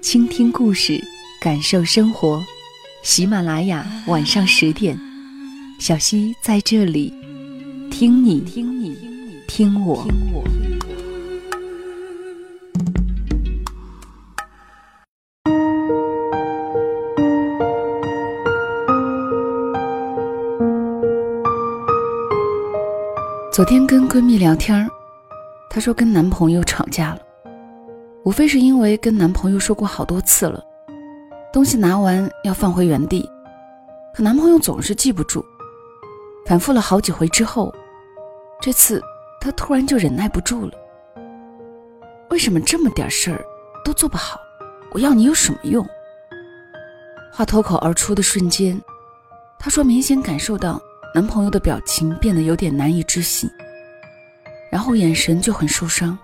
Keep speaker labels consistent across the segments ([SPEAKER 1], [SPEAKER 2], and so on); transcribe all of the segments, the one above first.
[SPEAKER 1] 倾听故事，感受生活。喜马拉雅晚上十点，小溪在这里，听你听你听我。昨天跟闺蜜聊天她说跟男朋友吵架了。无非是因为跟男朋友说过好多次了，东西拿完要放回原地，可男朋友总是记不住。反复了好几回之后，这次他突然就忍耐不住了。为什么这么点事儿都做不好？我要你有什么用？话脱口而出的瞬间，他说明显感受到男朋友的表情变得有点难以置信，然后眼神就很受伤。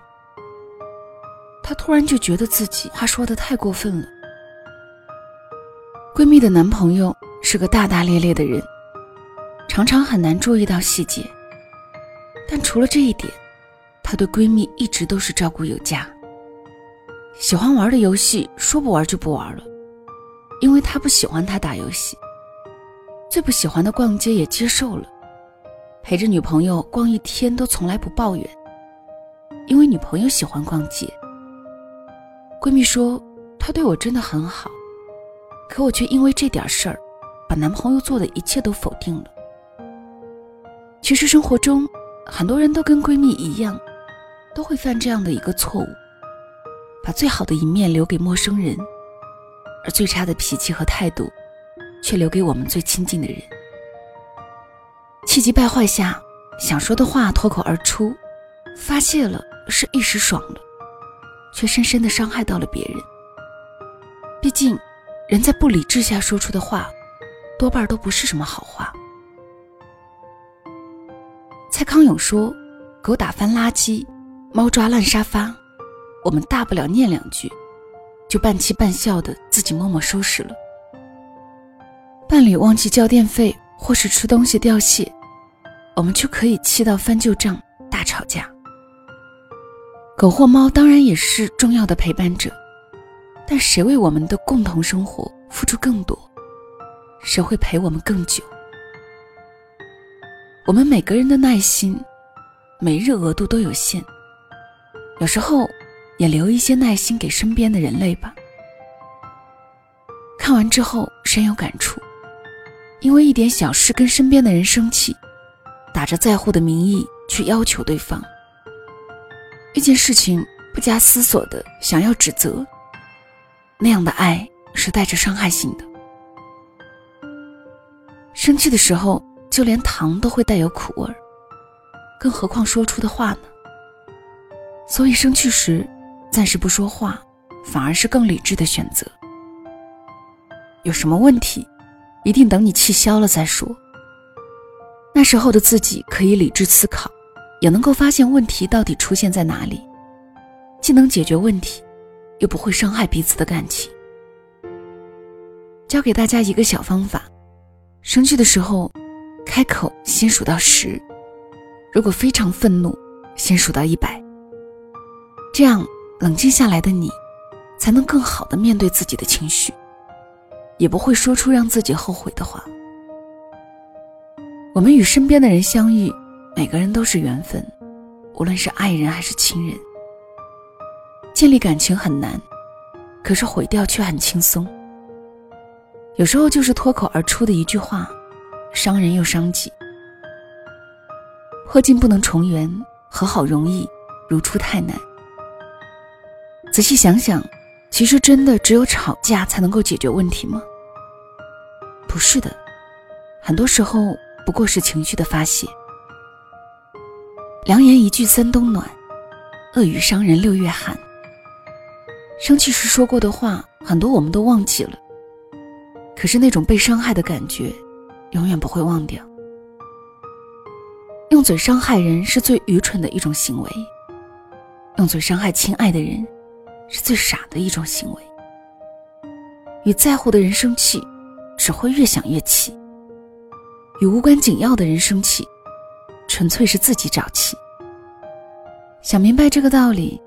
[SPEAKER 1] 她突然就觉得自己话说的太过分了。闺蜜的男朋友是个大大咧咧的人，常常很难注意到细节。但除了这一点，她对闺蜜一直都是照顾有加。喜欢玩的游戏说不玩就不玩了，因为她不喜欢他打游戏。最不喜欢的逛街也接受了，陪着女朋友逛一天都从来不抱怨，因为女朋友喜欢逛街。闺蜜说：“她对我真的很好，可我却因为这点事儿，把男朋友做的一切都否定了。”其实生活中，很多人都跟闺蜜一样，都会犯这样的一个错误：把最好的一面留给陌生人，而最差的脾气和态度，却留给我们最亲近的人。气急败坏下，想说的话脱口而出，发泄了是一时爽了。却深深的伤害到了别人。毕竟，人在不理智下说出的话，多半都不是什么好话。蔡康永说：“狗打翻垃圾，猫抓烂沙发，我们大不了念两句，就半气半笑的自己默默收拾了。伴侣忘记交电费，或是吃东西掉屑，我们就可以气到翻旧账，大吵架。”狗或猫当然也是重要的陪伴者，但谁为我们的共同生活付出更多，谁会陪我们更久？我们每个人的耐心，每日额度都有限，有时候也留一些耐心给身边的人类吧。看完之后深有感触，因为一点小事跟身边的人生气，打着在乎的名义去要求对方。一件事情不加思索的想要指责，那样的爱是带着伤害性的。生气的时候，就连糖都会带有苦味儿，更何况说出的话呢？所以生气时，暂时不说话，反而是更理智的选择。有什么问题，一定等你气消了再说。那时候的自己可以理智思考。也能够发现问题到底出现在哪里，既能解决问题，又不会伤害彼此的感情。教给大家一个小方法：生气的时候，开口先数到十；如果非常愤怒，先数到一百。这样冷静下来的你，才能更好的面对自己的情绪，也不会说出让自己后悔的话。我们与身边的人相遇。每个人都是缘分，无论是爱人还是亲人。建立感情很难，可是毁掉却很轻松。有时候就是脱口而出的一句话，伤人又伤己。破镜不能重圆，和好容易，如初太难。仔细想想，其实真的只有吵架才能够解决问题吗？不是的，很多时候不过是情绪的发泄。良言一句三冬暖，恶语伤人六月寒。生气时说过的话，很多我们都忘记了。可是那种被伤害的感觉，永远不会忘掉。用嘴伤害人是最愚蠢的一种行为，用嘴伤害亲爱的人，是最傻的一种行为。与在乎的人生气，只会越想越气；与无关紧要的人生气，纯粹是自己找气。想明白这个道理，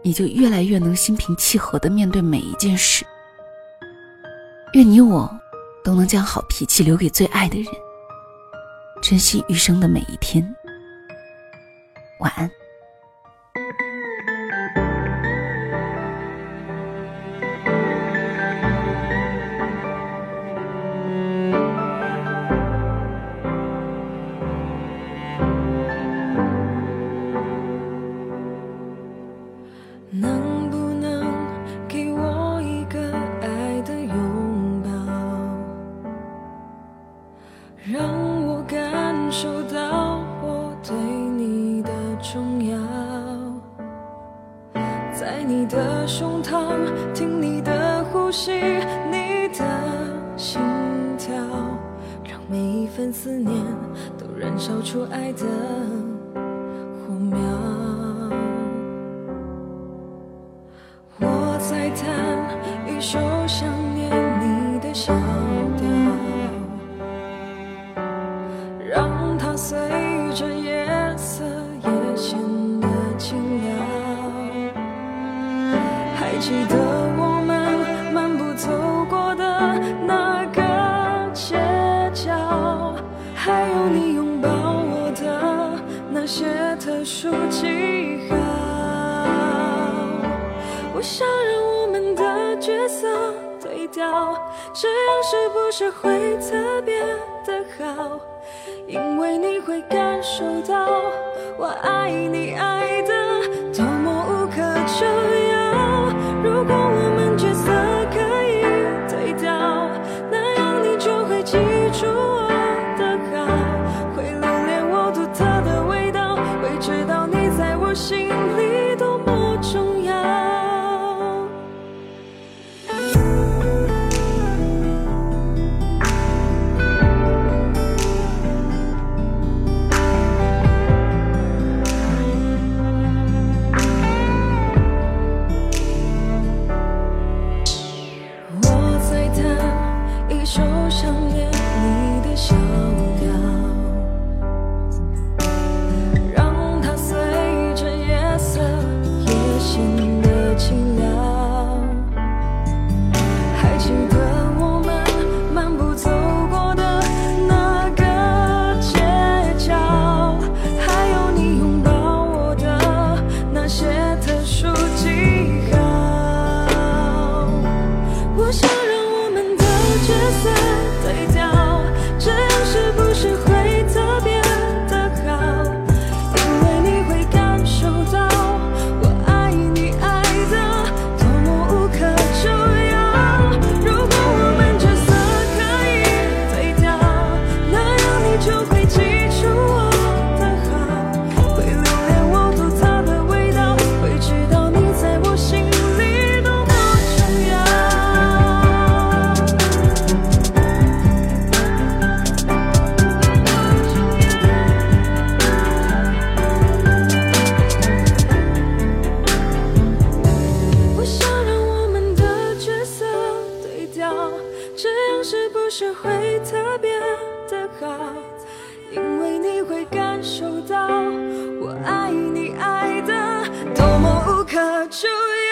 [SPEAKER 1] 你就越来越能心平气和的面对每一件事。愿你我都能将好脾气留给最爱的人，珍惜余生的每一天。晚安。
[SPEAKER 2] 能不能给我一个爱的拥抱？让我感受到我对你的重要。在你的胸膛听你的呼吸你的心跳让每一份思念都燃烧出爱的一首想念你的小调，让它随着夜色也显得清凉。记得我们漫步走过的那个街角，还有你拥抱我的那些特殊这样是不是会特别的好？因为你会感受到我爱你爱的特别的好，因为你会感受到我爱你爱的多么无可救药。